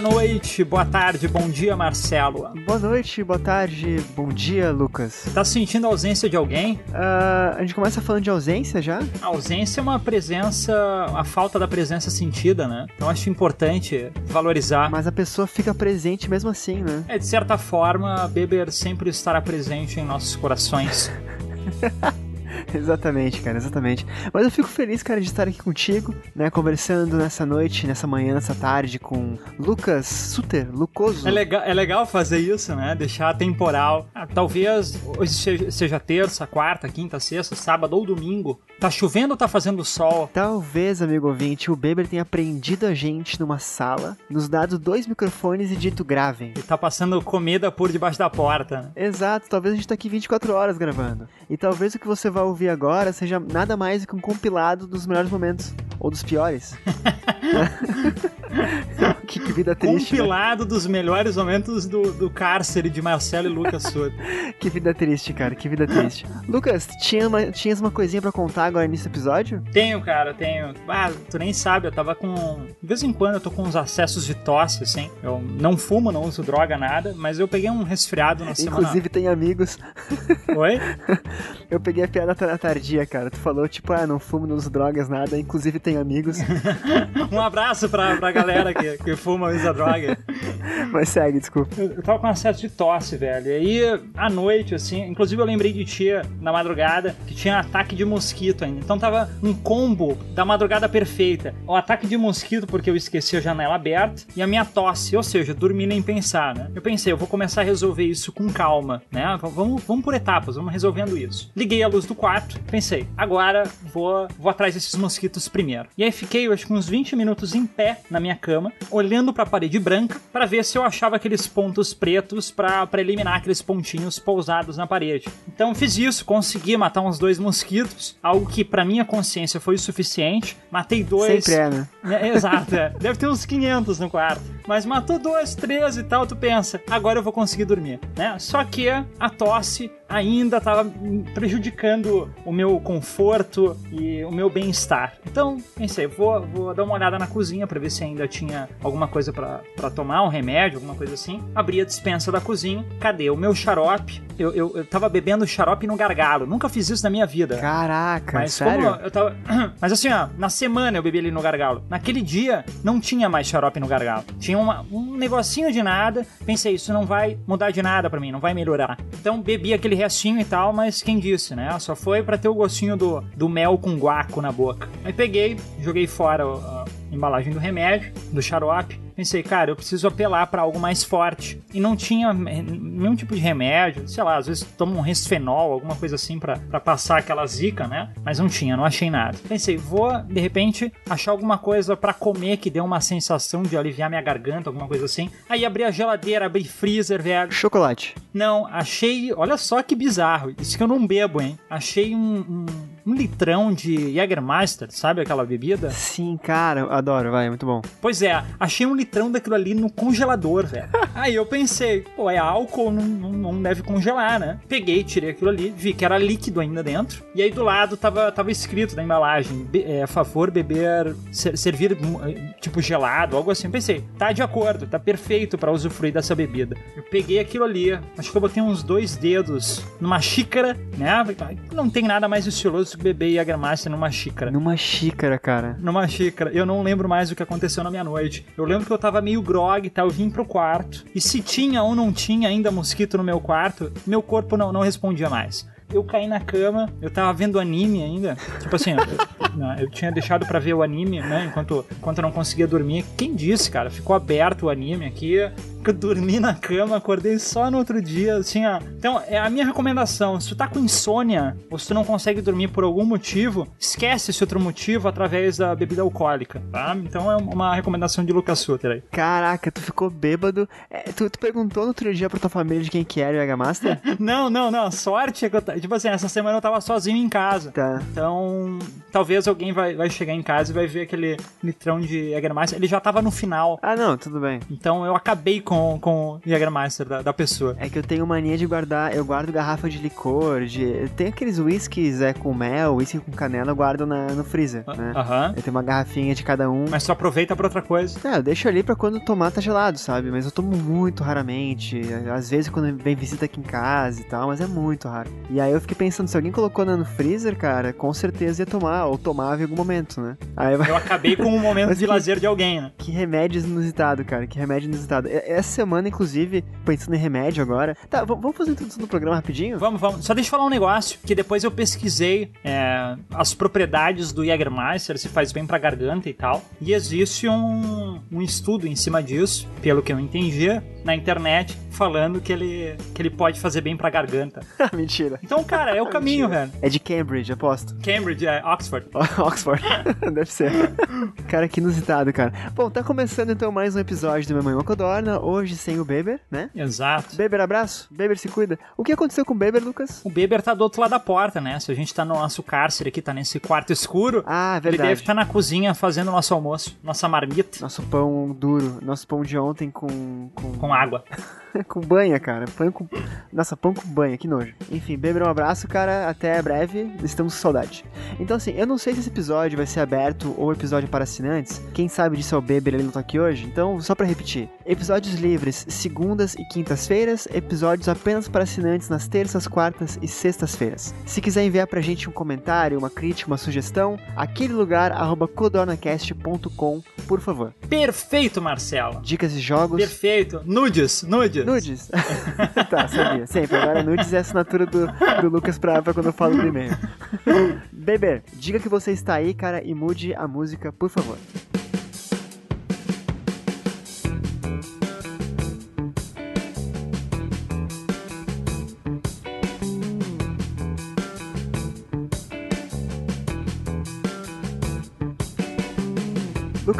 Boa noite, boa tarde, bom dia, Marcelo. Boa noite, boa tarde, bom dia, Lucas. Tá sentindo a ausência de alguém? Uh, a gente começa falando de ausência já? A ausência é uma presença, a falta da presença sentida, né? Então acho importante valorizar. Mas a pessoa fica presente mesmo assim, né? É, de certa forma, Beber sempre estará presente em nossos corações. exatamente, cara, exatamente. Mas eu fico feliz, cara, de estar aqui contigo, né, conversando nessa noite, nessa manhã, nessa tarde com Lucas Suter, Lucoso. É legal, é legal fazer isso, né? Deixar temporal. Ah, talvez hoje seja terça, quarta, quinta, sexta, sábado ou domingo. Tá chovendo ou tá fazendo sol? Talvez, amigo ouvinte, o Beber tenha prendido a gente numa sala, nos dado dois microfones e dito gravem. E tá passando comida por debaixo da porta. Né? Exato, talvez a gente tá aqui 24 horas gravando. E talvez o que você vai ouvir agora seja nada mais que um compilado dos melhores momentos. Ou dos piores. que, que, vida triste. Né? Compilado né? dos melhores momentos do, do cárcere de Marcelo e Lucas que vida triste, cara. Que vida triste. Lucas, tinha uma, tinhas uma coisinha para contar agora nesse episódio? Tenho, cara, tenho. Ah, tu nem sabe, eu tava com. De vez em quando eu tô com uns acessos de tosse, assim. Eu não fumo, não uso droga, nada, mas eu peguei um resfriado na semana. Inclusive tem amigos. Oi? eu peguei a piada tardia, cara. Tu falou, tipo, ah, não fumo, não uso drogas, nada. Inclusive tem amigos. um abraço pra, pra galera que, que fuma e usa droga. Mas segue, desculpa. Eu, eu tava com acesso de tosse, velho. E aí, à noite, assim, inclusive eu lembrei de tia na madrugada que tinha ataque de mosquito ainda. Então tava um combo da madrugada perfeita. O ataque de mosquito, porque eu esqueci a janela aberta, e a minha tosse, ou seja, dormi nem pensar, né? Eu pensei, eu vou começar a resolver isso com calma, né? Vamos, vamos por etapas, vamos resolvendo isso. Liguei a luz do quarto, pensei, agora vou, vou atrás desses mosquitos primeiro. E aí fiquei, eu acho que uns 20 minutos em pé na minha cama, olhando para a parede branca, para ver se eu achava aqueles pontos pretos para eliminar aqueles pontinhos pousados na parede. Então fiz isso, consegui matar uns dois mosquitos, algo que para minha consciência foi o suficiente. Matei dois. Sempre é, né? É, exato, é. deve ter uns 500 no quarto. Mas matou dois, três e tal, tu pensa, agora eu vou conseguir dormir, né? Só que a tosse ainda estava prejudicando o meu conforto e o meu bem-estar. Então, pensei, vou, vou dar uma olhada na cozinha para ver se ainda tinha alguma coisa para tomar, um remédio, alguma coisa assim. Abri a dispensa da cozinha, cadê o meu xarope? Eu, eu, eu tava bebendo xarope no gargalo, nunca fiz isso na minha vida. Caraca, Mas sério? eu tava... Mas assim, ó, na semana eu bebi ele no gargalo. Naquele dia, não tinha mais xarope no gargalo. Tinha uma, um negocinho de nada. Pensei, isso não vai mudar de nada para mim, não vai melhorar. Então bebi aquele restinho e tal, mas quem disse, né? Só foi para ter o gostinho do, do mel com guaco na boca. Aí peguei, joguei fora a embalagem do remédio, do xarope pensei, cara, eu preciso apelar para algo mais forte. E não tinha nenhum tipo de remédio, sei lá, às vezes tomo um resfenol, alguma coisa assim para passar aquela zica, né? Mas não tinha, não achei nada. Pensei, vou de repente achar alguma coisa para comer que dê uma sensação de aliviar minha garganta, alguma coisa assim. Aí abri a geladeira, abri freezer, velho. Chocolate. Não, achei, olha só que bizarro. Isso que eu não bebo, hein? Achei um, um um litrão de Jägermeister, sabe aquela bebida? Sim, cara, adoro, vai, é muito bom. Pois é, achei um litrão daquilo ali no congelador, velho. Aí eu pensei, pô, é álcool, não, não, não, deve congelar, né? Peguei, tirei aquilo ali, vi que era líquido ainda dentro. E aí do lado tava, tava escrito na embalagem, é, a favor beber, ser, servir tipo gelado, algo assim. Pensei, tá de acordo, tá perfeito para usufruir dessa bebida. Eu peguei aquilo ali, acho que eu botei uns dois dedos numa xícara, né? Não tem nada mais estiloso beber Jägermeister numa xícara. Numa xícara, cara. Numa xícara. Eu não lembro mais o que aconteceu na minha noite. Eu lembro que eu tava meio grog e tal, eu vim pro quarto. E se tinha ou não tinha ainda mosquito no meu quarto, meu corpo não, não respondia mais. Eu caí na cama, eu tava vendo anime ainda. Tipo assim, eu, não, eu tinha deixado pra ver o anime, né? Enquanto, enquanto eu não conseguia dormir. Quem disse, cara? Ficou aberto o anime aqui. Eu dormi na cama, acordei só no outro dia, assim, ó. Então, é a minha recomendação. Se tu tá com insônia, ou se tu não consegue dormir por algum motivo, esquece esse outro motivo através da bebida alcoólica, tá? Então é uma recomendação de Lucas Sutter aí. Caraca, tu ficou bêbado. É, tu, tu perguntou no outro dia pra tua família de quem que era o Master? Não, não, não. Sorte é que eu. Tipo assim, essa semana eu tava sozinho em casa. Tá. Então, talvez alguém vai, vai chegar em casa e vai ver aquele litrão de Jägermeister. Ele já tava no final. Ah, não, tudo bem. Então eu acabei com, com o Jägermeister da, da pessoa. É que eu tenho mania de guardar, eu guardo garrafa de licor, de. Tem aqueles whiskies é, com mel, whisky com canela, eu guardo na, no freezer, né? Aham. Eu tenho uma garrafinha de cada um. Mas tu aproveita pra outra coisa. É, eu deixo ali pra quando tomar tá gelado, sabe? Mas eu tomo muito raramente. Às vezes quando vem visita aqui em casa e tal, mas é muito raro. E aí eu fiquei pensando, se alguém colocou no freezer, cara, com certeza ia tomar, ou tomava em algum momento, né? Aí vai. Eu acabei com um momento de que- lazer de alguém, né? Que remédio inusitado, cara. Que remédio inusitado. Essa semana, inclusive, pensando em remédio agora. Tá, vamos fazer a introdução do programa rapidinho? Vamos, vamos. Só deixa eu falar um negócio, que depois eu pesquisei é, as propriedades do Jägermeister, se faz bem pra garganta e tal. E existe um, um estudo em cima disso, pelo que eu entendi, na internet, falando que ele, que ele pode fazer bem pra garganta. Mentira. Então, cara, é o caminho, velho. É de Cambridge, aposto. Cambridge, é, Oxford. Oxford. Deve ser. Cara, que inusitado, cara. Bom, tá começando então mais um episódio do Minha Mãe Codorna. Hoje sem o Beber, né? Exato. Beber, abraço. Beber, se cuida. O que aconteceu com o Beber, Lucas? O Beber tá do outro lado da porta, né? Se a gente tá no nosso cárcere aqui, tá nesse quarto escuro, Ah, ele deve verdade. estar na cozinha fazendo nosso almoço, nossa marmita, Nosso pão duro, nosso pão de ontem com. com, com água. com banha, cara. Pão com. Nossa, pão com banha, que nojo. Enfim, Beber, um abraço, cara. Até breve. Estamos com saudade. Então, assim, eu não sei se esse episódio vai ser aberto ou episódio para assinantes. Quem sabe disso é o Beber, ele não tá aqui hoje. Então, só pra repetir: episódios livres, segundas e quintas-feiras. Episódios apenas para assinantes nas terças, quartas e sextas-feiras. Se quiser enviar pra gente um comentário, uma crítica, uma sugestão, aquele lugar, arroba codornacast.com, por favor. Perfeito, Marcelo. Dicas de jogos. Perfeito. Nudes, nudes. Nudes. tá, sabia. Sempre. Agora nudes é a assinatura do, do Lucas pra, pra quando eu falo do e-mail. Beber, diga que você está aí, cara, e mude a música, por favor.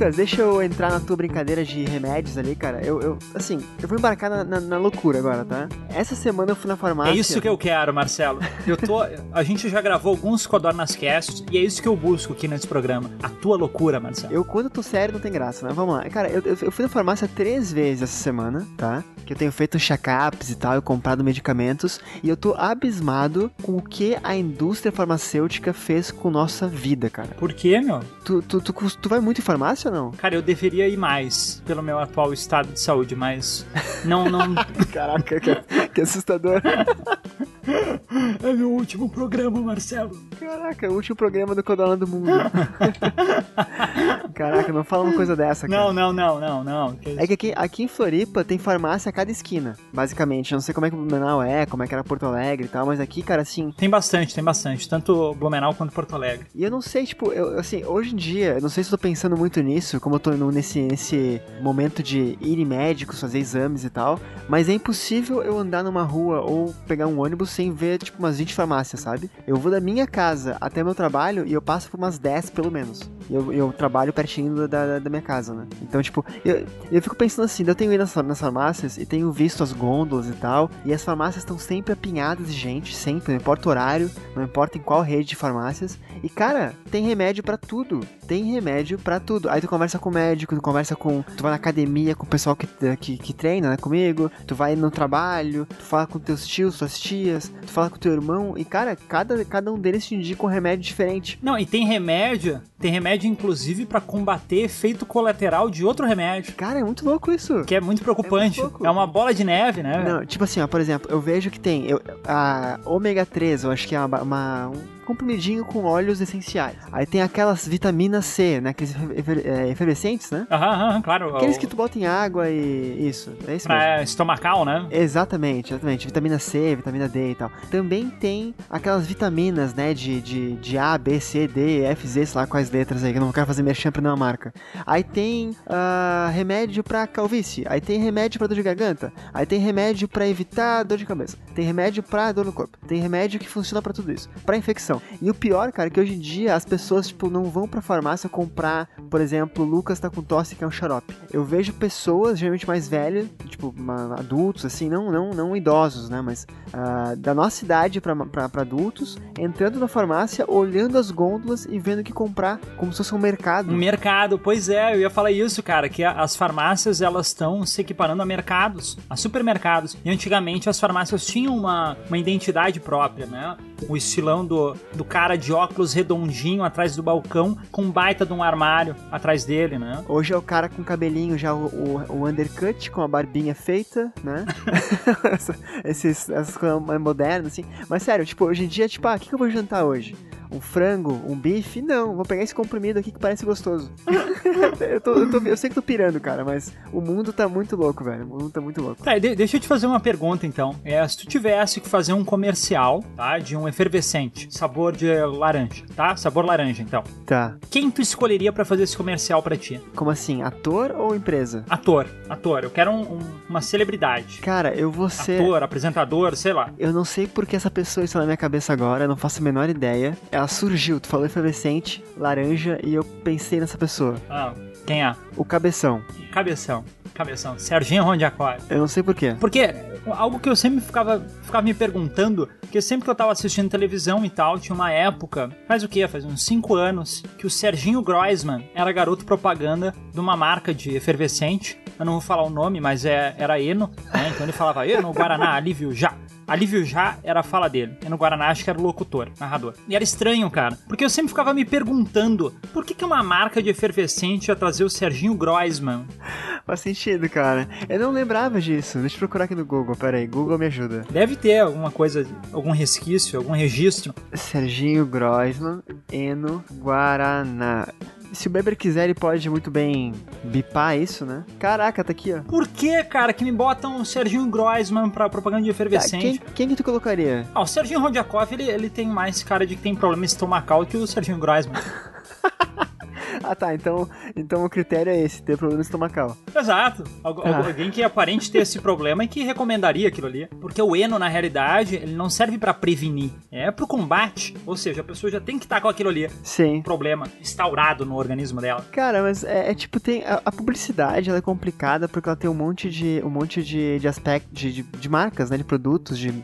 Lucas, deixa eu entrar na tua brincadeira de remédios ali, cara. Eu, eu assim, eu vou embarcar na, na- na loucura agora, tá? Essa semana eu fui na farmácia. É isso que eu quero, Marcelo. Eu tô. A gente já gravou alguns Codornas Casts e é isso que eu busco aqui nesse programa. A tua loucura, Marcelo. Eu, quando eu tô sério, não tem graça, né? Vamos lá. Cara, eu, eu, fui na farmácia três vezes essa semana, tá? Que eu tenho feito check-ups e tal, eu comprado medicamentos. E eu tô abismado com o que a indústria farmacêutica fez com nossa vida, cara. Por quê, meu? Tu, tu, tu, tu vai muito em farmácia não? Cara, eu deveria ir mais pelo meu atual estado de saúde, mas não, não. Caraca, que, que assustador. É meu último programa, Marcelo. Caraca, o último programa do Codorna do Mundo. Caraca, não fala uma coisa dessa, cara. Não, não, não, não, não. É que aqui, aqui em Floripa tem farmácia a cada esquina, basicamente. Eu não sei como é que o Blumenau é, como é que era Porto Alegre e tal, mas aqui, cara, assim. Tem bastante, tem bastante. Tanto Blumenau quanto Porto Alegre. E eu não sei, tipo, eu, assim, hoje em dia, eu não sei se eu tô pensando muito nisso, como eu tô nesse, nesse momento de ir em médicos, fazer exames e tal, mas é impossível eu andar numa rua ou pegar um ônibus sem ver, tipo, umas 20 farmácias, sabe? Eu vou da minha casa até meu trabalho e eu passo por umas 10 pelo menos. Eu, eu trabalho pertinho da, da, minha casa, né? Então, tipo, eu, eu fico pensando assim, eu tenho ido nas, nas farmácias e tenho visto as gôndolas e tal, e as farmácias estão sempre apinhadas de gente, sempre, não importa o horário, não importa em qual rede de farmácias. E, cara, tem remédio pra tudo. Tem remédio pra tudo. Aí tu conversa com o médico, tu conversa com. Tu vai na academia com o pessoal que, que, que treina, né, comigo. Tu vai no trabalho, tu fala com teus tios, suas tias, tu fala com teu irmão. E, cara, cada, cada um deles te indica um remédio diferente. Não, e tem remédio, tem remédio inclusive pra combater efeito colateral de outro remédio. Cara, é muito louco isso. Que é muito preocupante. É muito. É, uma bola de neve, né? Não, tipo assim, ó, por exemplo, eu vejo que tem eu, a ômega 3, eu acho que é uma, uma- um comprimidinho com óleos essenciais. Aí tem aquelas vitaminas C, né? Aqueles é, efervescentes, né? Aham, aham, claro. Aqueles que tu bota em água e. Isso, é isso mesmo. Estomacal, né? Exatamente, exatamente. Vitamina C, vitamina D e tal. Também tem aquelas vitaminas, né? De, de, de A, B, C, D, F, Z, sei lá quais letras aí, que eu não quero fazer merchan pra nenhuma marca. Aí tem ah, remédio pra calvície. Aí tem remédio pra dor de garganta. Aí tem remédio pra evitar dor de cabeça. Tem remédio pra dor no corpo. Tem remédio que funciona pra tudo isso. Pra infecção. E o pior, cara, é que hoje em dia as pessoas, tipo, não vão pra farmácia comprar, por exemplo, Lucas tá com tosse, que é um xarope. Eu vejo pessoas, geralmente mais velhas, tipo, adultos, assim, não, não, não idosos, né? Mas ah, da nossa idade pra, pra, pra adultos, entrando na farmácia, olhando as gôndolas e vendo o que comprar, como se fosse um mercado. Um mercado, pois é, eu ia falar isso, cara, que as farmácias elas estão se equiparando a mercados, a supermercados. E antigamente as farmácias tinham uma, uma identidade própria, né? O estilão do, do cara de óculos redondinho atrás do balcão, com um baita de um armário atrás dele, né? Hoje é o cara com cabelinho já o, o, o undercut, com a barbinha feita, né? Esses, essas coisas mais modernas, assim. Mas sério, tipo, hoje em dia, tipo, ah, o que, que eu vou jantar hoje? Um frango? Um bife? Não, vou pegar esse comprimido aqui que parece gostoso. eu, tô, eu, tô- eu sei que tô pirando, cara, mas o mundo tá muito louco, velho. O mundo tá muito louco. Tá, de- deixa eu te fazer uma pergunta então. É, se tu tivesse que fazer um comercial, tá? De um efervescente, sabor de laranja, tá? Sabor laranja, então. Tá. Quem tu escolheria pra fazer esse comercial pra ti? Como assim? Ator ou empresa? Ator, ator. Eu quero um- um- uma celebridade. Cara, eu vou ser. Ator, apresentador, sei lá. Eu não sei porque essa pessoa está na minha cabeça agora, eu não faço a menor ideia. Ela surgiu, tu falou efervescente, laranja, e eu pensei nessa pessoa. Ah, quem é? O cabeção. Cabeção. Cabeção. Serginho Rondiacói. Eu não sei porquê. Porque algo que eu sempre ficava, ficava me perguntando, que sempre que eu tava assistindo televisão e tal, tinha uma época, faz o quê? Faz uns 5 anos, que o Serginho Groisman era garoto propaganda de uma marca de efervescente. Eu não vou falar o nome, mas é, era Eno, né? Então ele falava Eno, Guaraná, Alívio Já. Alívio Já era a fala dele. E no Guaraná acho que era o locutor, narrador. E era estranho, cara. Porque eu sempre ficava me perguntando por que, que uma marca de efervescente ia trazer o Serginho Groisman? Faz sentido, cara. Eu não lembrava disso. Deixa eu procurar aqui no Google. Pera aí, Google me ajuda. Deve ter alguma coisa, algum resquício, algum registro. Serginho Groisman, Eno, Guaraná. Se o Beber quiser, ele pode muito bem bipar isso, né? Caraca, tá aqui, ó. Por que, cara, que me botam o Serginho Groisman pra propaganda de Tá, efervescente? quem, quem que tu colocaria? Ah, o Serginho Rodjakov, ele, ele tem mais cara de que tem problema estomacal que o Serginho Groisman. Ah, tá. Então, então o critério é esse, ter problema estomacal. Exato. Algu- Ah. Alguém que aparente ter esse problema e que recomendaria aquilo ali. Porque o Eno, na realidade, ele não serve pra prevenir. É pro combate. Ou seja, a pessoa já tem que estar com aquilo ali. Sim. Problema instaurado no organismo dela. Cara, mas é, é tipo, tem. A, a publicidade ela é complicada porque ela tem um monte de. um monte de, de aspectos, de, de, de marcas, né? De produtos, de um,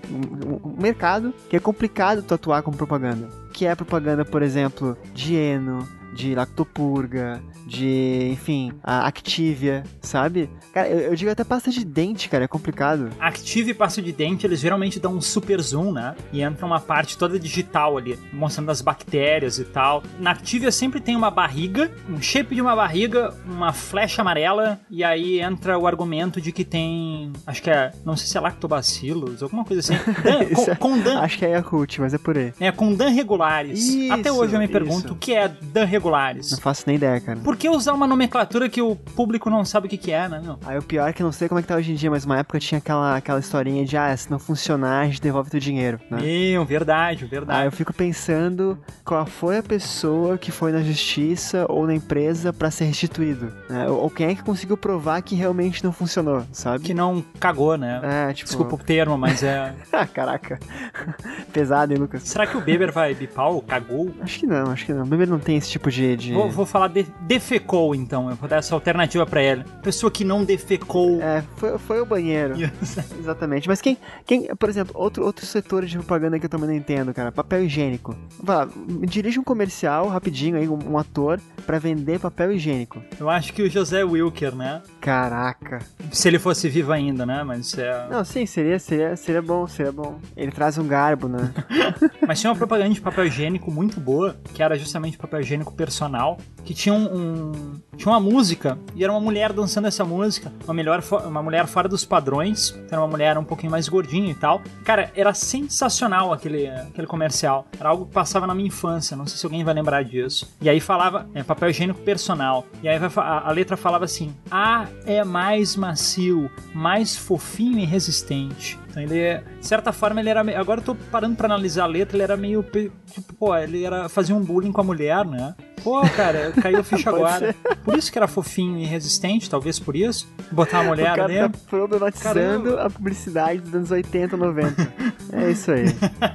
um- um mercado que é complicado tu atuar como propaganda. Que é propaganda, por exemplo, de Eno, de Lactopurga, de, enfim, a Activia, sabe? Cara, eu, eu digo até pasta de dente, cara, é complicado. Active e passo de dente, eles geralmente dão um super zoom, né? E entra uma parte toda digital ali, mostrando as bactérias e tal. Na Activia sempre tem uma barriga, um shape de uma barriga, uma flecha amarela, e aí entra o argumento de que tem, acho que é, não sei se é lactobacilos, alguma coisa assim. Dan, com, é- com Dan, Acho que é Yakult, mas é por aí. é, com Dan regulares. Isso, Até hoje eu me pergunto isso. o que é Dan regulares. Não faço nem ideia, cara. Por que usar uma nomenclatura que o público não sabe o que, que é, né? meu? Aí o pior é que não sei como é que tá hoje em dia, mas uma época tinha aquela, aquela historinha de, ah, se não funcionar, a gente devolve teu dinheiro, né? Meu, verdade, Aí verdade. eu fico pensando qual foi a pessoa que foi na justiça ou na empresa pra ser restituído, né? Ou, quem é que conseguiu provar que realmente não funcionou, sabe? Que não cagou, né? É, tipo... Desculpa o termo, mas é. Ah, caraca. Pesado, hein, Lucas? Será que o Beber vai bipar o cagou? Acho que não, acho que não. O bebê não tem esse tipo de... de... Vou, vou falar de, defecou, então. Eu vou dar essa alternativa pra ele. Pessoa que não defecou. É, foi, foi o banheiro. Exatamente. Mas quem, quem, por exemplo, outro, outro setor de propaganda que eu também não entendo, cara, papel higiênico. Vai lá, me dirige um comercial rapidinho aí, um, um ator, pra vender papel higiênico. Eu acho que o José Wilker, né? Caraca. Se ele fosse vivo ainda, né? Mas é. Não, sim, seria, seria, seria bom, seria bom. Ele traz um garbo, né? Mas tinha uma propaganda de papel higiênico muito boa, que era justamente papel higiênico personal que tinha um, um, tinha uma música e era uma mulher dançando essa música, uma melhor uma mulher fora dos padrões, era uma mulher um pouquinho mais gordinha e tal. Cara, era sensacional aquele aquele comercial. Era algo que passava na minha infância, não sei se alguém vai lembrar disso. E aí falava, é, papel higiênico personal. E aí a, a letra falava assim: "A é mais macio, mais fofinho e resistente". Então ele, de certa forma, ele era. Agora eu tô parando pra analisar a letra, ele era meio. Tipo, pô, ele era fazia um bullying com a mulher, né? Pô, cara, caiu a ficha agora. Ser. Por isso que era fofinho e resistente, talvez por isso. Botar a mulher o cara ali. Tá problematizando a publicidade dos anos 80, 90. é isso aí.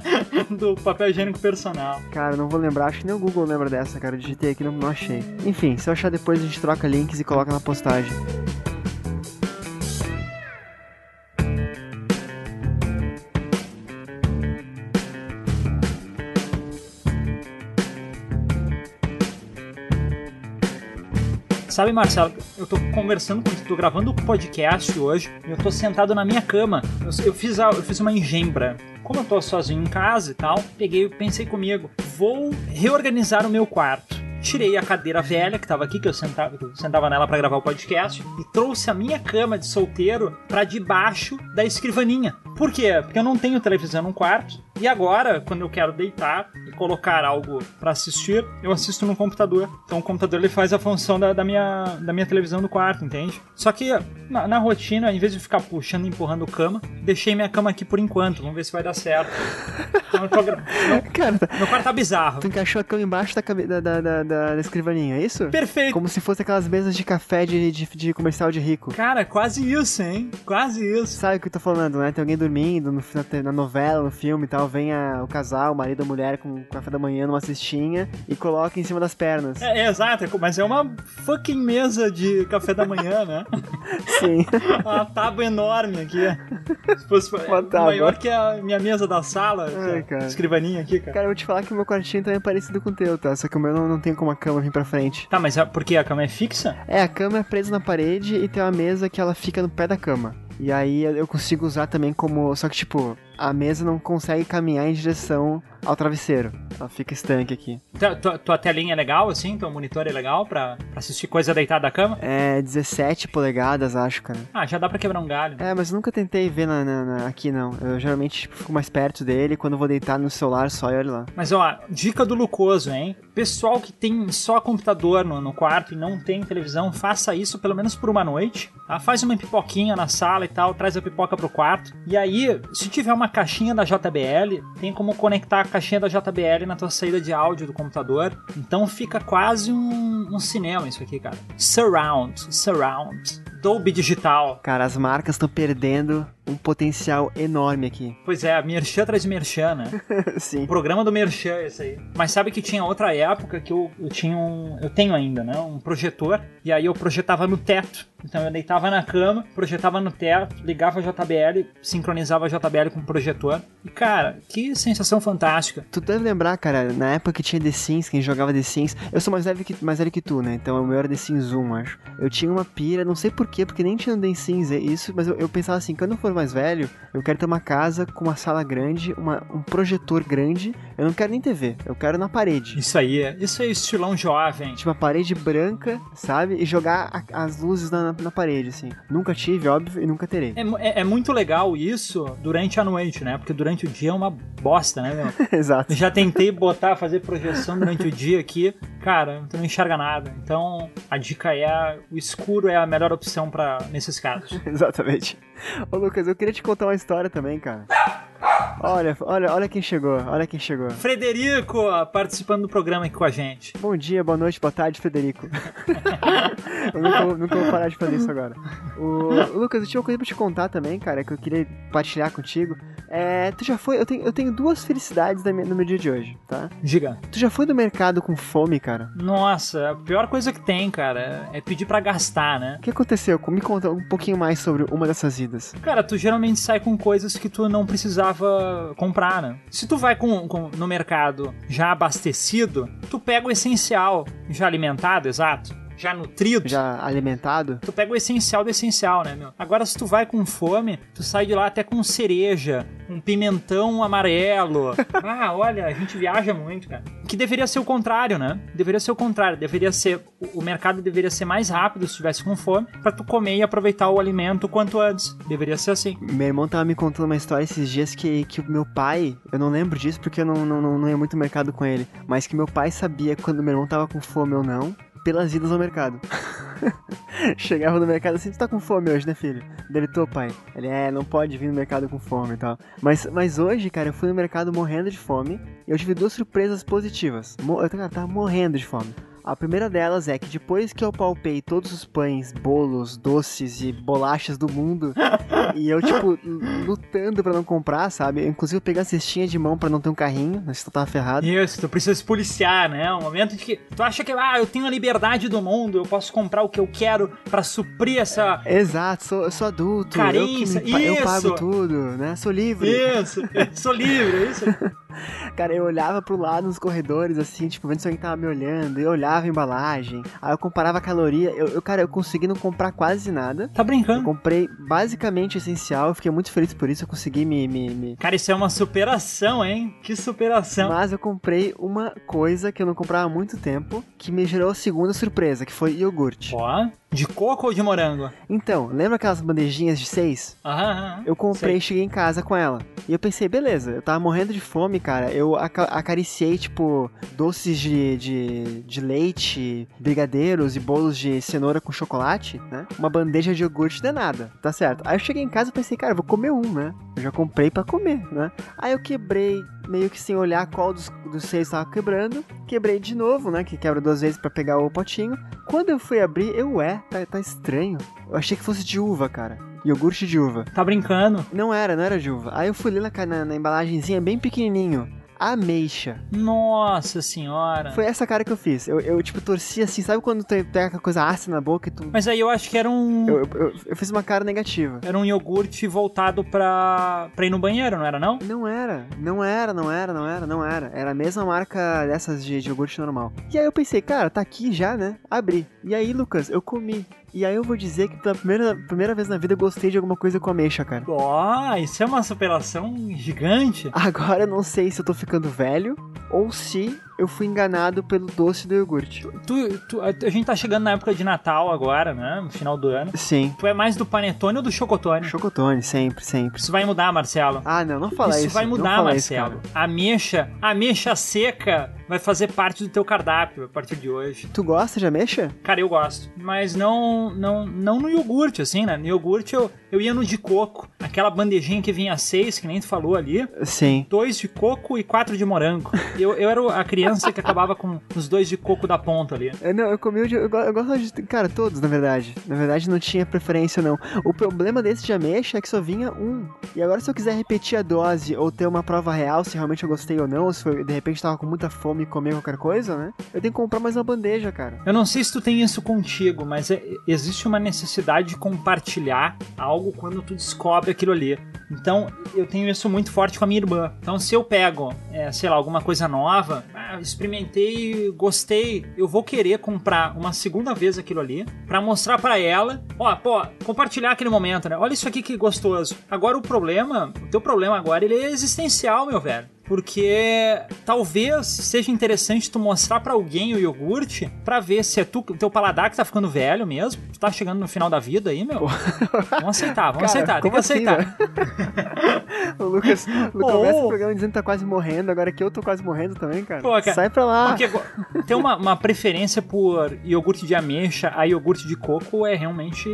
Do papel higiênico personal. Cara, não vou lembrar, acho que nem o Google lembra dessa, cara. Eu digitei aqui e não, não achei. Enfim, se eu achar depois, a gente troca links e coloca na postagem. Sabe, Marcelo, eu tô conversando com tô gravando o podcast hoje eu tô sentado na minha cama. Eu, eu, fiz, a, eu fiz uma engembra. Como eu tô sozinho em casa e tal, peguei e pensei comigo, vou reorganizar o meu quarto tirei a cadeira velha que tava aqui, que eu sentava, eu sentava nela para gravar o podcast, e trouxe a minha cama de solteiro para debaixo da escrivaninha. Por quê? Porque eu não tenho televisão no quarto. E agora, quando eu quero deitar e colocar algo para assistir, eu assisto no computador. Então o computador ele faz a função da, da, minha, da minha televisão do quarto, entende? Só que na, na rotina, em vez de ficar puxando e empurrando cama, deixei minha cama aqui por enquanto. Vamos ver se vai dar certo. Então, meu, Cara, meu quarto tá bizarro. Tu encaixou a cama embaixo da, da, da, da, da escrivaninha, é isso? Perfeito. Como se fosse aquelas mesas de café de, de, de comercial de rico. Cara, quase isso, hein? Quase isso. Sabe o que eu tô falando, né? Tem alguém dormindo no, na, na, novela, no filme e tal, vem a, o casal, o marido a mulher com café da manhã numa cestinha e coloca em cima das pernas. É, é exato, mas é uma fucking mesa de café da manhã, né? Sim. uma tábua enorme aqui. Se fosse uma tábua. maior que a minha mesa da sala, Ai, cara. escrivaninha aqui, cara. Cara, eu vou te falar que o meu quartinho também é parecido com o teu, tá? Só que o meu não, não tem como a cama vir pra frente. Tá, mas é porque a cama é fixa? É, a cama é presa na parede e tem uma mesa que ela fica no pé da cama. E aí eu consigo usar também como. Só que, tipo, a mesa não consegue caminhar em direção ao travesseiro. Ela fica estanque aqui. Tua, tua, tua telinha é legal, assim? Teu monitor é legal pra, pra assistir coisa deitada da cama? É 17 polegadas, acho, cara. Ah, já dá pra quebrar um galho. É, mas eu nunca tentei ver na, na, na aqui, não. Eu geralmente tipo, fico mais perto dele quando eu vou deitar no celular só e olho lá. Mas, ó, dica do Lucoso, hein? Pessoal que tem só computador no, no quarto e não tem televisão, faça isso pelo menos por uma noite. Tá? Faz uma pipoquinha na sala e tal, traz a pipoca pro quarto. E aí, se tiver uma caixinha da JBL, tem como conectar a caixinha da JBL na tua saída de áudio do computador. Então fica quase um, um cinema isso aqui, cara. Surround, surround. Dolby Digital. Cara, as marcas estão perdendo um potencial enorme aqui. Pois é, Merchan traz Merchan, né? Sim. O programa do Merchan, esse aí. Mas sabe que tinha outra época que eu, eu tinha um. Eu tenho ainda, né? Um projetor. E aí eu projetava no teto. Então eu deitava na cama, projetava no teto, ligava a JBL, sincronizava a JBL com o projetor. E cara, que sensação fantástica. Tu deve lembrar, cara, na época que tinha The Sims, quem jogava The Sims. Eu sou mais velho que, mais velho que tu, né? Então o meu era The Sims 1, acho. Eu tinha uma pira, não sei porquê, porque nem tinha The Sims é isso, mas eu, eu pensava assim, quando eu for mais velho, eu quero ter uma casa com uma sala grande, uma, um projetor grande. Eu não quero nem TV, eu quero na parede. Isso aí, é, isso é estilão jovem. Tipo, uma parede branca, sabe? E jogar a, as luzes na, na, parede, assim. Nunca tive, óbvio, e nunca terei. É, é, é, muito legal isso durante a noite, né? Porque durante o dia é uma bosta, né, meu? Exato. Já tentei botar, fazer projeção durante o dia aqui. Cara, tu não enxerga nada. Então, a dica é: o escuro é a melhor opção para nesses casos. Exatamente. Ô, Lucas, eu queria te contar uma história também, cara. Olha, olha, olha quem chegou, olha quem chegou. Frederico, participando do programa aqui com a gente. Bom dia, boa noite, boa tarde, Frederico. eu nunca, nunca, vou parar de fazer isso agora. O, Lucas, eu tinha uma coisa pra te contar também, cara, que eu queria partilhar contigo. É, tu já foi. Eu tenho, eu tenho duas felicidades no meu dia de hoje, tá? Diga. Tu já foi no mercado com fome, cara? Nossa, a pior coisa que tem, cara, é pedir para gastar, né? O que aconteceu? Me conta um pouquinho mais sobre uma dessas idas. Cara, tu geralmente sai com coisas que tu não precisava comprar, né? Se tu vai com, com no mercado já abastecido, tu pega o essencial, já alimentado, exato já nutrido. Já alimentado. Tu pega o essencial do essencial, né, meu? Agora, se tu vai com fome, tu sai de lá até com cereja, um pimentão amarelo. ah, olha, a gente viaja muito, cara. Que deveria ser o contrário, né? Deveria ser o contrário. Deveria ser. O mercado deveria ser mais rápido se tivesse com fome, para tu comer e aproveitar o alimento quanto antes. Deveria ser assim. Meu irmão tava me contando uma história esses dias que, que o meu pai, eu não lembro disso porque eu não, não, não, não ia muito mercado com ele, mas que meu pai sabia quando meu irmão tava com fome ou não, pelas idas ao mercado. Chegava no mercado assim, tu tá com fome hoje, né, filho? Dele, tô, pai. Ele, é, não pode vir no mercado com fome e tal. Mas, mas hoje, cara, eu fui no mercado morrendo de fome e eu tive duas surpresas positivas. Eu tava morrendo de fome. A primeira delas é que depois que eu palpei todos os pães, bolos, doces e bolachas do mundo, e eu, tipo, lutando para não comprar, sabe? Eu, inclusive, eu peguei a cestinha de mão para não ter um carrinho, mas tu tava ferrado. Isso, tu precisa se policiar, né? Um momento de que tu acha que, ah, eu tenho a liberdade do mundo, eu posso comprar o que eu quero para suprir essa. Exato, sou, eu sou adulto. Carência, eu, que, eu pago tudo, né? Sou livre. Isso, sou livre, é isso. Cara, eu olhava pro lado nos corredores, assim, tipo, vendo se alguém tava me olhando. Eu olhava a embalagem. Aí eu comparava a caloria. Eu, eu, cara, eu consegui não comprar quase nada. Tá brincando? Eu comprei basicamente essencial. Eu fiquei muito feliz por isso. Eu consegui me, me, me. Cara, isso é uma superação, hein? Que superação. Mas eu comprei uma coisa que eu não comprava há muito tempo. Que me gerou a segunda surpresa, que foi iogurte. Ó. De coco ou de morango? Então, lembra aquelas bandejinhas de seis? Aham. aham. Eu comprei e cheguei em casa com ela. E eu pensei, beleza, eu tava morrendo de fome, cara. Eu aca acariciei, tipo, doces de, de, de leite, brigadeiros e bolos de cenoura com chocolate, né? Uma bandeja de iogurte danada, tá certo. Aí eu cheguei em casa e pensei, cara, vou comer um, né? Eu já comprei para comer, né? Aí eu quebrei, meio que sem olhar qual dos, dos seis tava quebrando. Quebrei de novo, né? Que quebra duas vezes para pegar o potinho. Quando eu fui abrir, eu, é, tá, tá estranho. Eu achei que fosse de uva, cara. Iogurte de uva. Tá brincando? Não era, não era de uva. Aí eu fui ler na, na, embalagenzinha bem pequenininho ameixa. Nossa senhora. Foi essa cara que eu fiz. Eu, eu tipo, torci assim, sabe quando tu tem aquela coisa ácida na boca e tu. Mas aí eu acho que era um. Eu, eu, eu, fiz uma cara negativa. Era um iogurte voltado pra, pra ir no banheiro, não era não? Não era. Não era, não era, não era, não era. Era a mesma marca dessas de, de iogurte normal. E aí eu pensei, cara, tá aqui já, né? Abri. E aí, Lucas, eu comi. E aí eu vou dizer que pela primeira, primeira vez na vida eu gostei de alguma coisa com ameixa, cara. Ó, oh, isso é uma superação gigante. Agora eu não sei se eu tô ficando velho ou se eu fui enganado pelo doce do iogurte. Tu, tu, a gente tá chegando na época de Natal agora, né? No final do ano. Sim. Tu é mais do panetone ou do chocotone? Chocotone, sempre, sempre. Isso vai mudar, Marcelo. Ah, não, não fala isso. Isso vai mudar, Marcelo. Isso, a ameixa, a ameixa seca vai fazer parte do teu cardápio a partir de hoje. Tu gosta de ameixa? Cara, eu gosto. Mas não, não, não no iogurte, assim, né? No iogurte eu, eu ia no de coco. Aquela bandejinha que vinha seis, que nem tu falou ali. Sim. Dois de coco e quatro de morango. Eu, eu era a criança que acabava com os dois de coco da ponta ali. É, não, eu comi o de. Eu, eu gosto de. Cara, todos, na verdade. Na verdade, não tinha preferência, não. O problema desse de ameixa é que só vinha um. E agora, se eu quiser repetir a dose ou ter uma prova real se realmente eu gostei ou não, ou se de repente tava com muita fome e comer qualquer coisa, né? Eu tenho que comprar mais uma bandeja, cara. Eu não sei se tu tem isso contigo, mas é, existe uma necessidade de compartilhar algo quando tu descobre aquilo ali. Então, eu tenho isso muito forte com a minha irmã. Então, se eu pego, é, sei lá, alguma coisa nova, experimentei, gostei, eu vou querer comprar uma segunda vez aquilo ali para mostrar para ela, ó, pô, compartilhar aquele momento, né? Olha isso aqui que gostoso. Agora o problema, o teu problema agora, ele é existencial, meu velho porque talvez seja interessante tu mostrar para alguém o iogurte para ver se é tu, teu paladar que tá ficando velho mesmo, tu tá chegando no final da vida aí, meu. Vamos aceitar, vamos Cara, aceitar, tem que assim, aceitar. Né? o Lucas oh, começa o programa dizendo que tá quase morrendo, agora que eu tô quase morrendo também, cara. Pô, cara Sai pra lá. Porque tem uma, uma preferência por iogurte de ameixa a iogurte de coco é realmente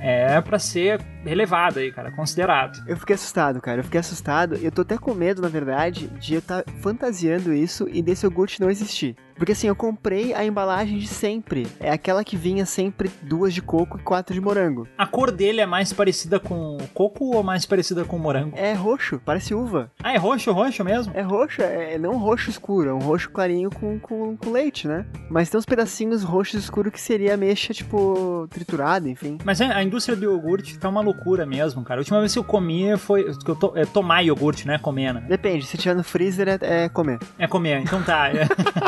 é, é para ser relevado aí, cara, considerado. Eu fiquei assustado, cara, eu fiquei assustado eu tô até com medo, na verdade, de eu estar tá fantasiando isso e desse iogurte não existir. Porque assim, eu comprei a embalagem de sempre. É aquela que vinha sempre duas de coco e quatro de morango. A cor dele é mais parecida com coco ou mais parecida com morango? É roxo, parece uva. Ah, é roxo, roxo mesmo? É roxo, é não roxo escuro, é um roxo clarinho com, com, com leite, né? Mas tem uns pedacinhos roxos escuros que seria ameixa, tipo, triturada, enfim. Mas a indústria do iogurte tá uma loucura mesmo, cara. A última vez que eu comi foi. Que eu to, é tomar iogurte, né? Comer, né? Depende, se tiver no freezer é, é comer. É comer, então tá. É.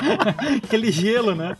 Aquele gelo, né?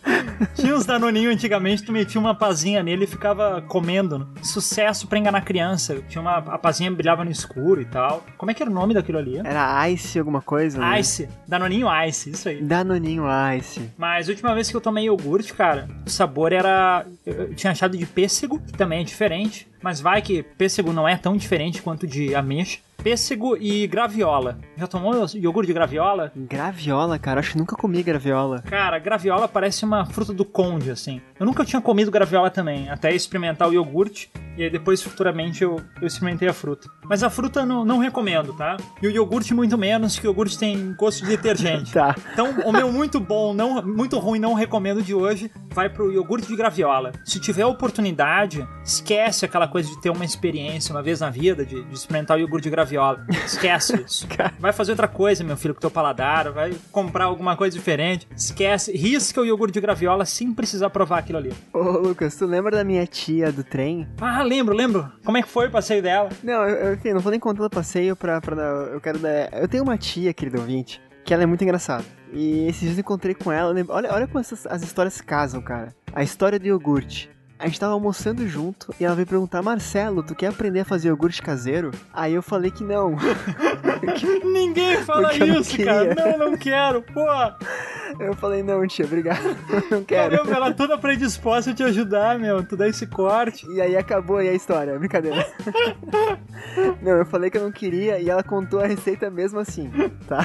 Tinha uns danoninhos antigamente, tu metia uma pazinha nele e ficava comendo. Sucesso pra enganar criança. Tinha uma a pazinha brilhava no escuro e tal. Como é que era o nome daquilo ali? Era Ice alguma coisa, né? Ice. Danoninho Ice, isso aí. Danoninho Ice. Mas a última vez que eu tomei iogurte, cara, o sabor era. Eu tinha achado de pêssego, que também é diferente. Mas vai que pêssego não é tão diferente quanto de ameixa pêssego e graviola. Já tomou iogurte de graviola? Graviola, cara, acho que nunca comi graviola. Cara, graviola parece uma fruta do conde, assim. Eu nunca tinha comido graviola também, até experimentar o iogurte. E aí depois, futuramente, eu, eu experimentei a fruta. Mas a fruta não, não recomendo, tá? E o iogurte muito menos, que o iogurte tem gosto de detergente. tá. Então, o meu muito bom, não, muito ruim, não recomendo de hoje, vai pro iogurte de graviola. Se tiver oportunidade, esquece aquela coisa de ter uma experiência uma vez na vida, de, de experimentar o iogurte de graviola. Esquece isso. Vai fazer outra coisa, meu filho, com teu paladar, vai comprar alguma coisa diferente. Esquece, risca o iogurte de graviola sem precisar provar aquilo ali. Ô, Lucas, tu lembra da minha tia do trem? Ah, lembro, lembro. Como é que foi o passeio dela? Não, eu, enfim, não vou nem contar o passeio pra, pra dar. Eu quero dar. Eu tenho uma tia, querido ouvinte, que ela é muito engraçada. E esses dias eu encontrei com ela. Olha, olha como essas, as histórias casam, cara. A história do iogurte. A gente tava almoçando junto e ela veio perguntar: Marcelo, tu quer aprender a fazer iogurte caseiro? Aí eu falei que não. Ninguém fala isso, cara. Não, não quero, pô. Eu falei: não, tia, obrigado. Não quero. Caramba, ela toda predisposta a te ajudar, meu. Tu dá esse corte. E aí acabou aí a história, brincadeira. não, eu falei que eu não queria e ela contou a receita mesmo assim, tá?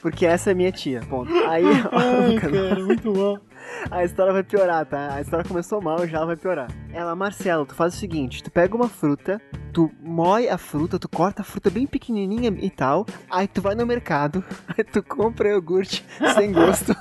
Porque essa é minha tia, ponto. Aí, ó, Ai, cara, muito bom. A história vai piorar, tá? A história começou mal, já vai piorar. Ela, Marcelo, tu faz o seguinte: tu pega uma fruta, tu moe a fruta, tu corta a fruta bem pequenininha e tal, aí tu vai no mercado, aí tu compra iogurte sem gosto.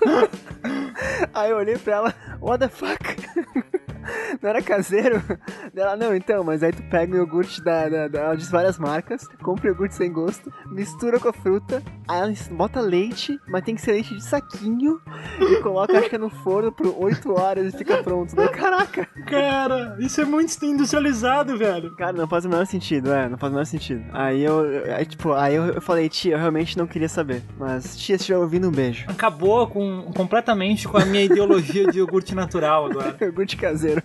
aí eu olhei pra ela, what the fuck? não era caseiro? Ela, não, então, mas aí tu pega o iogurte da, da, da, diz várias marcas, compra o iogurte sem gosto, mistura com a fruta, aí ela bota leite, mas tem que ser leite de saquinho, e coloca, acho que é no forno por 8 horas e fica pronto. Daí, caraca! Cara, isso é muito industrializado, velho. Cara, não faz o menor sentido, é, não faz o menor sentido. Aí eu, aí, tipo, aí eu, eu falei, tia, eu realmente não queria saber. Mas, tia, se estiver ouvindo, um beijo. Acabou com, completamente com a minha ideologia de iogurte natural agora. iogurte caseiro.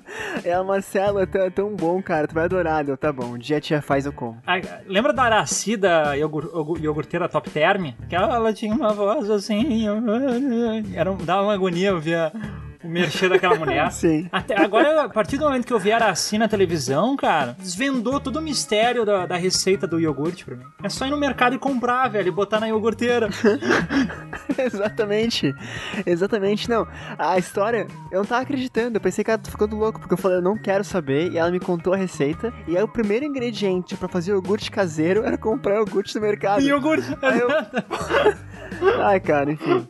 Ela, Marcelo, é tão, é tão bom, cara, tu vai adorar. Deu, tá bom, dia a tia faz, eu como. Ah, lembra da Araci, da iogurt, iogurteira Top Term? Que ela, ela tinha uma voz assim, era, dava uma agonia eu via o merchan daquela mulher. Sim. Até agora, a partir do momento que eu vi assim na televisão, cara, desvendou todo o mistério da, da receita do iogurte pra mim. É só ir no mercado e comprar, velho, e botar na iogurteira. Exatamente. Exatamente, não. A história, eu não tava acreditando. Eu pensei que ela ficando louco, porque eu falei, eu não quero saber. E ela me contou a receita. E aí o primeiro ingrediente para fazer iogurte caseiro era comprar iogurte no mercado. Iogurte. Aí eu... Ai, cara, enfim.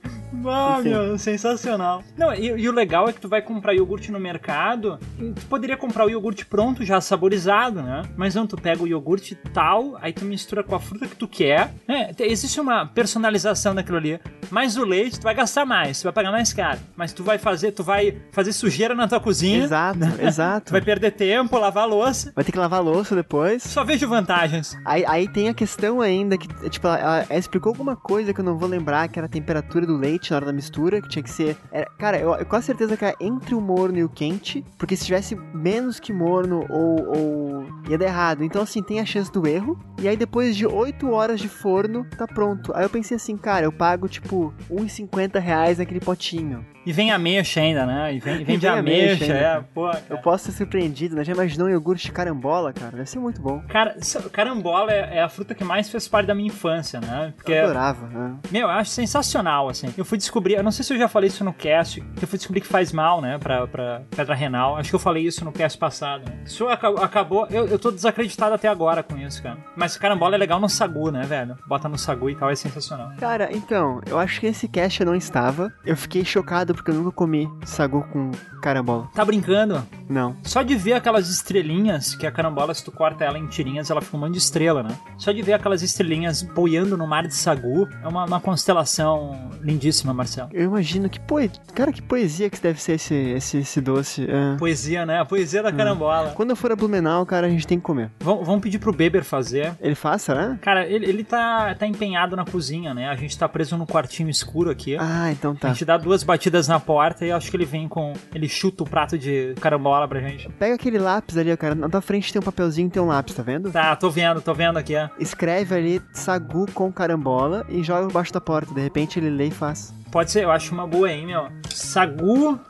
Ah, meu, sensacional. Não, e, e, o legal é que tu vai comprar iogurte no mercado, tu poderia comprar o iogurte pronto, já saborizado, né? Mas não, tu pega o iogurte tal, aí tu mistura com a fruta que tu quer. É, existe uma personalização daquilo ali. Mas o leite, tu vai gastar mais, tu vai pagar mais caro. Mas tu vai fazer, tu vai fazer sujeira na tua cozinha. Exato, exato. Tu vai perder tempo, lavar a louça. Vai ter que lavar a louça depois. Só vejo vantagens. Aí, aí tem a questão ainda que, tipo, ela, ela, ela explicou alguma coisa que eu não vou lembrar, que era a temperatura do leite na hora da mistura, que tinha que ser. Era, cara, eu, eu quase certeza que era entre o morno e o quente, porque se tivesse menos que morno ou, ou ia dar errado. Então, assim, tem a chance do erro. E aí, depois de 8 horas de forno, tá pronto. Aí eu pensei assim, cara, eu pago tipo 1,50 reais naquele potinho. E vem ameixa ainda, né? E vem, e vem, de ameixa, ameixa é, pô. Cara. Eu posso ser surpreendido, né? Já imaginou um iogurte de carambola, cara? Deve ser muito bom. Cara, carambola é, é, a fruta que mais fez parte da minha infância, né? Porque, eu adorava, né? Meu, eu acho sensacional, assim. Eu fui descobrir, eu não sei se eu já falei isso no cast, que eu fui descobrir que faz mal, né, pra, pra pedra renal. Acho que eu falei isso no cast passado. Né? Isso acabou, eu, eu tô desacreditado até agora com isso, cara. Mas carambola é legal no sagu, né, velho? Bota no sagu e tal, é sensacional. Cara, então, eu acho que esse cast eu não estava. Eu fiquei chocado porque eu nunca comi sagu com carambola. Tá brincando? Não. Só de ver aquelas estrelinhas, que a carambola, se tu corta ela em tirinhas, ela fica um monte de estrela, né? Só de ver aquelas estrelinhas boiando no mar de Sagu, é uma, uma constelação lindíssima, Marcelo. Eu imagino que poe... Cara, que poesia que deve ser esse, esse, esse doce. É. Poesia, né? A poesia da carambola. Quando eu for a Blumenau, cara, a gente tem que comer. Vamos, vamos pedir pro Beber fazer. Ele faz, será? Cara, ele, ele tá, tá empenhado na cozinha, né? A gente tá preso no quartinho escuro aqui. Ah, então A tá. gente dá duas batidas na porta e eu acho que ele vem com. Ele chuta o prato de carambola pra gente. Pega aquele lápis ali, ó, cara. Na tua frente tem um papelzinho e tem um lápis, tá vendo? Tá, tô vendo, tô vendo aqui. ó. Escreve ali sagu com carambola e joga por baixo da porta. De repente ele lê e faz. Pode ser, eu acho uma boa, hein, meu? Sagu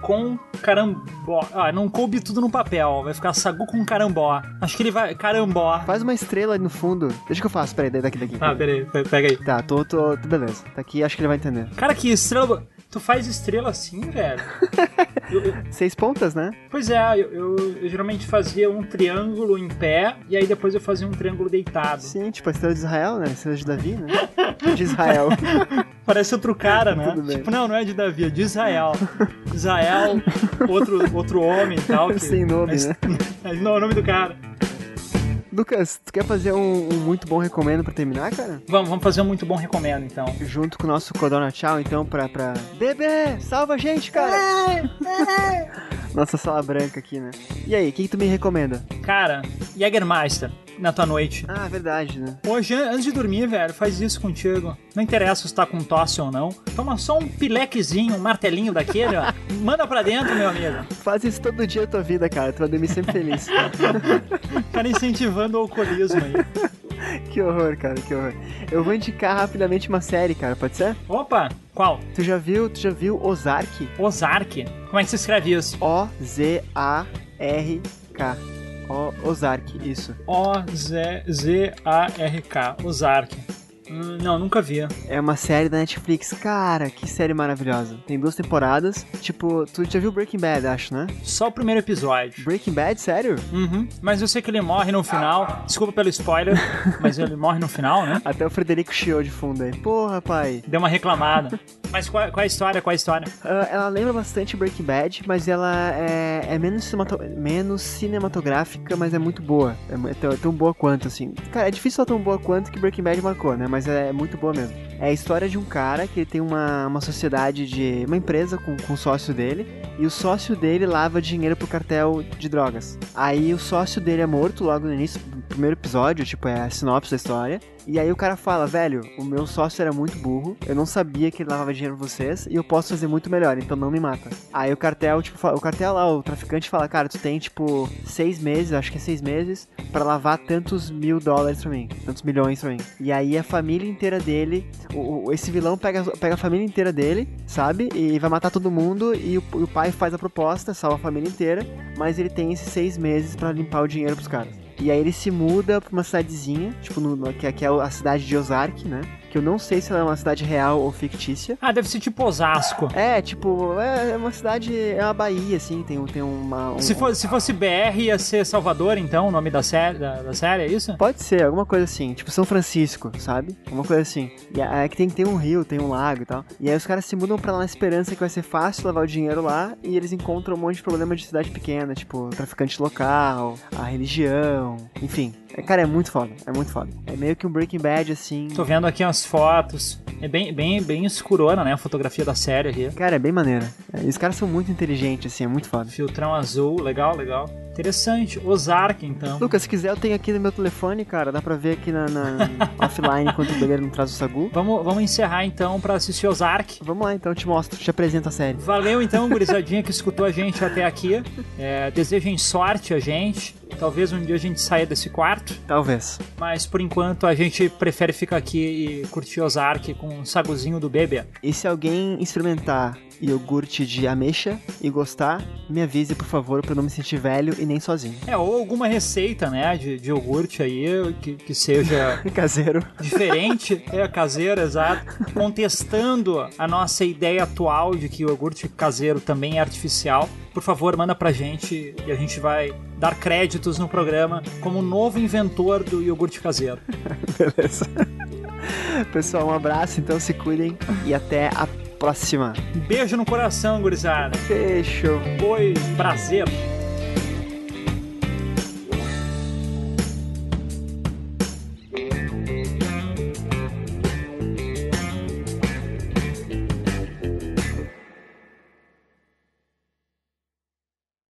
com carambó. Ah, não coube tudo no papel. Vai ficar sagu com carambó. Acho que ele vai. Carambó. Faz uma estrela ali no fundo. Deixa que eu faço, peraí, daqui, daqui. Ah, peraí, pe- pega aí. Tá, tô, tô, tô- beleza. Tá aqui, acho que ele vai entender. Cara, que estrela. Tu faz estrela assim, velho? Eu- eu- Seis pontas, né? pois é, eu, eu- geralmente fazia um triângulo em pé e aí depois eu fazia um triângulo deitado. Sim, tipo a estrela de Israel, né? A estrela de Davi, né? De Israel. Parece outro cara, né? Tipo, não, não é de Davi, é de Israel. Israel, outro, outro homem e tal. que- Sem nome, mas- né? Não, é o nome do cara. Lucas, tu quer fazer um, um muito bom recomendo pra terminar, cara? Vamos, vamos fazer um muito bom recomendo, então. Junto com o nosso Codona Tchau, então, pra, pra... Bebê, salva a gente, cara! Nossa sala branca aqui, né? E aí, o que, que tu me recomenda? Cara, Jägermeister, na tua noite. Ah, verdade, né? Hoje, an- antes de dormir, velho, faz isso contigo. Não interessa se tá com tosse ou não. Toma só um pilequezinho, um martelinho daquele, ó. Manda pra dentro, meu amigo. Faz isso todo dia da tua vida, cara. Tu vai dormir sempre feliz. Cara incentivando o alcoolismo aí. que horror, cara, que horror. Eu vou indicar rapidamente uma série, cara, pode ser? Opa, qual? Tu já viu, tu já viu Ozark? Ozark. Como é que se escreve isso? O-Z-A-R-K. O Ozark, isso. O-Z-Z-A-R-K. Ozark. Hum, não, nunca vi. É uma série da Netflix. Cara, que série maravilhosa. Tem duas temporadas. Tipo, tu já viu Breaking Bad, acho, né? Só o primeiro episódio. Breaking Bad, sério? Uhum. Mas eu sei que ele morre no final. Desculpa pelo spoiler, mas ele morre no final, né? Até o Frederico chiou de fundo aí. Porra, pai. Deu uma reclamada. Mas qual, qual é a história? Qual é a história? Ah, ela lembra bastante Breaking Bad, mas ela é, é menos, menos cinematográfica, mas é muito boa. É, é tão, é tão boa quanto, assim. Cara, é difícil falar tão boa quanto que Breaking Bad marcou, né? Mas é muito boa mesmo. É a história de um cara que tem uma, uma sociedade de. uma empresa com, com o sócio dele, e o sócio dele lava dinheiro pro cartel de drogas. Aí o sócio dele é morto logo no início do primeiro episódio, tipo, é a sinopse da história. E aí o cara fala, velho, o meu sócio era muito burro, eu não sabia que ele lavava dinheiro pra vocês, e eu posso fazer muito melhor, então não me mata. Aí o cartel, tipo, fala- o cartel lá, o traficante fala, cara, tu tem, tipo, seis meses, acho que é seis meses, pra lavar tantos mil dólares pra mim, tantos milhões pra mim. E aí a família inteira dele, o, esse vilão pega, pega a família inteira dele, sabe? E vai matar todo mundo, e o, o pai faz a proposta, salva a família inteira, mas ele tem esses seis meses pra limpar o dinheiro pros caras. E aí ele se muda pra uma cidadezinha, tipo, no, no- que, que é a cidade de Ozark, né? Eu não sei se ela é uma cidade real ou fictícia. Ah, deve ser tipo Osasco. É, tipo, é é uma cidade, é uma baía, assim, tem, um- tem uma... um- Se, for, se fosse BR, ia ser Salvador, então, o nome da série, da, da série, é isso? Pode ser, alguma coisa assim, tipo São Francisco, sabe? Alguma coisa assim. E é que tem ter um rio, tem um lago e tal. E aí os caras se mudam pra lá na esperança que vai ser fácil lavar o dinheiro lá e eles encontram um monte de problema de cidade pequena, tipo traficante local, a religião, enfim. É, cara, é muito foda, é muito foda. É meio que um Breaking Bad assim. Tô vendo aqui umas fotos. É bem, bem, bem escurona, né? A fotografia da série aqui. Cara, é bem maneira. É, os caras são muito inteligentes, assim, é muito foda. Filtrão azul, legal, legal. Interessante. Ozark, então. Lucas, se quiser, eu tenho aqui no meu telefone, cara. Dá pra ver aqui na, na- offline enquanto o Beber não traz o Sagu. Vamos, vamos encerrar então pra assistir Ozark. Vamos lá, então, eu te mostro, te apresento a série. Valeu então, gurizadinha que escutou a gente até aqui. É, desejem sorte a gente. Talvez um dia a gente saia desse quarto. Talvez. Mas por enquanto a gente prefere ficar aqui e curtir Ozark com um saguzinho do bebê. E se alguém experimentar iogurte de ameixa e gostar, me avise, por favor, pra eu não me sentir velho e nem sozinho. É, ou alguma receita, né, de, de iogurte aí que, que seja Caseiro. diferente, é caseiro, exato, contestando a nossa ideia atual de que o iogurte caseiro também é artificial. Por favor, manda pra gente e a gente vai dar créditos no programa como novo inventor do iogurte caseiro. Beleza. Pessoal, um abraço, então se cuidem e até a próxima. Beijo no coração, gurizada. Fechou. Foi prazer.